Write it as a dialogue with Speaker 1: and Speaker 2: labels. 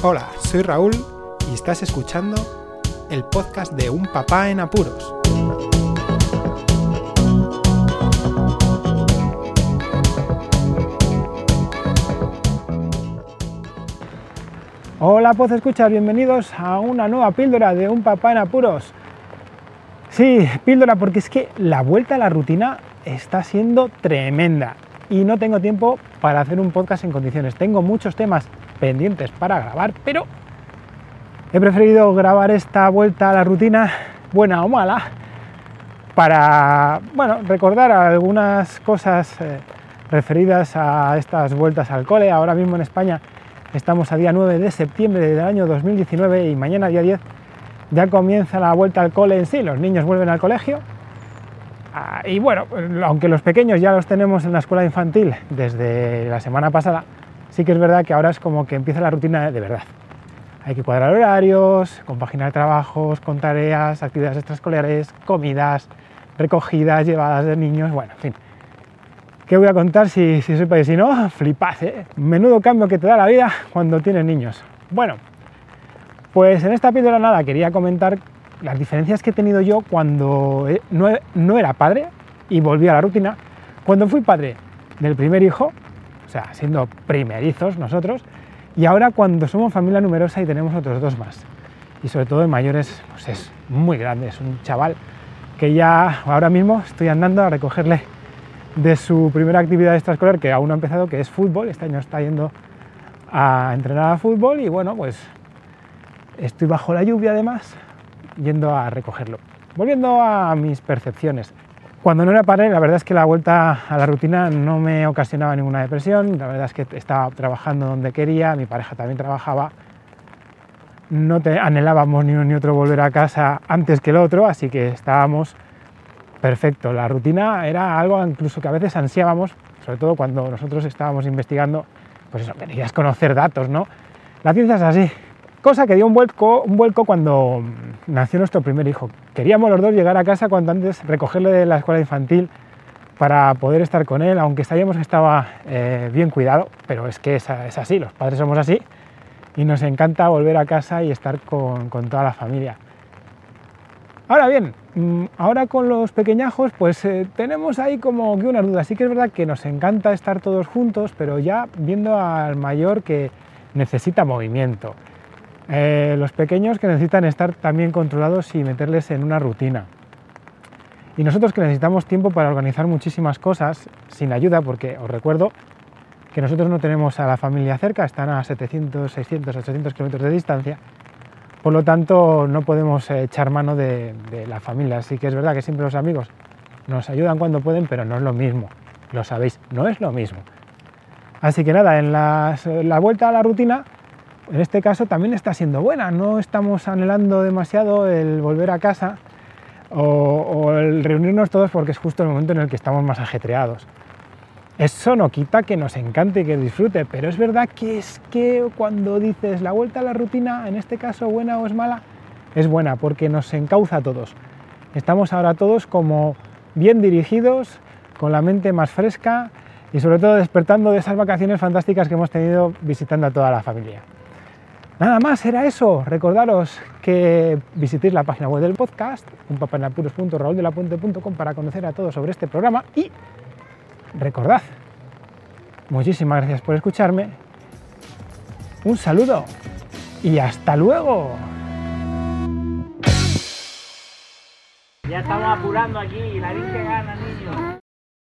Speaker 1: Hola, soy Raúl y estás escuchando el podcast de Un Papá en Apuros. Hola, Poz Escucha, bienvenidos a una nueva píldora de Un Papá en Apuros. Sí, píldora porque es que la vuelta a la rutina está siendo tremenda y no tengo tiempo para hacer un podcast en condiciones. Tengo muchos temas pendientes para grabar, pero he preferido grabar esta vuelta a la rutina, buena o mala, para bueno, recordar algunas cosas eh, referidas a estas vueltas al cole. Ahora mismo en España estamos a día 9 de septiembre del año 2019 y mañana día 10 ya comienza la vuelta al cole en sí, los niños vuelven al colegio. Ah, y bueno, aunque los pequeños ya los tenemos en la escuela infantil desde la semana pasada, sí que es verdad que ahora es como que empieza la rutina de verdad. Hay que cuadrar horarios, compaginar trabajos con tareas, actividades extraescolares, comidas, recogidas, llevadas de niños, bueno, en fin. ¿Qué voy a contar si, si soy país? Si no, flipad, ¿eh? Menudo cambio que te da la vida cuando tienes niños. Bueno, pues en esta píldora nada, quería comentar las diferencias que he tenido yo cuando eh, no, no era padre y volví a la rutina. Cuando fui padre del primer hijo, o sea, siendo primerizos nosotros, y ahora cuando somos familia numerosa y tenemos otros dos más. Y sobre todo en mayores, pues es muy grande, es un chaval que ya ahora mismo estoy andando a recogerle de su primera actividad extraescolar, que aún no ha empezado, que es fútbol. Este año está yendo a entrenar a fútbol y bueno, pues estoy bajo la lluvia además, yendo a recogerlo. Volviendo a mis percepciones. Cuando no era padre, la verdad es que la vuelta a la rutina no me ocasionaba ninguna depresión, la verdad es que estaba trabajando donde quería, mi pareja también trabajaba, no te, anhelábamos ni uno ni otro volver a casa antes que el otro, así que estábamos perfecto. La rutina era algo incluso que a veces ansiábamos, sobre todo cuando nosotros estábamos investigando, pues eso, querías conocer datos, ¿no? La ciencia es así, cosa que dio un vuelco, un vuelco cuando nació nuestro primer hijo. Queríamos los dos llegar a casa cuanto antes, recogerle de la escuela infantil para poder estar con él, aunque sabíamos que estaba eh, bien cuidado, pero es que es, así, los padres somos así y nos encanta volver a casa y estar con, con toda la familia. Ahora bien, mm, ahora con los pequeñajos pues eh, tenemos ahí como que una duda. Sí que es verdad que nos encanta estar todos juntos, pero ya viendo al mayor que necesita movimiento. Eh, los pequeños que necesitan estar también controlados y meterles en una rutina. Y nosotros que necesitamos tiempo para organizar muchísimas cosas sin ayuda, porque os recuerdo que nosotros no tenemos a la familia cerca, están a 700, 600, 800 kilómetros de distancia, por lo tanto no podemos echar mano de, la familia. Así que es verdad que siempre los amigos nos ayudan cuando pueden, pero no es lo mismo, lo sabéis, no es lo mismo. Así que nada, en la vuelta a la rutina en este caso también está siendo buena, no estamos anhelando demasiado el volver a casa o, o, el reunirnos todos porque es justo el momento en el que estamos más ajetreados. Eso no quita que nos encante y que disfrute, pero es verdad que es que cuando dices la vuelta a la rutina, en este caso buena o es mala, es buena porque nos encauza a todos. Estamos ahora todos como bien dirigidos, con la mente más fresca y sobre todo despertando de esas vacaciones fantásticas que hemos tenido visitando a toda la familia. Nada más era eso. Recordaros que visitéis la página web del podcast, unpapanapuros.raúldelapuente.com para conocer a todos sobre este programa y recordad, muchísimas gracias por escucharme, un saludo y hasta luego.
Speaker 2: Ya estamos apurando aquí, la que gana, niños.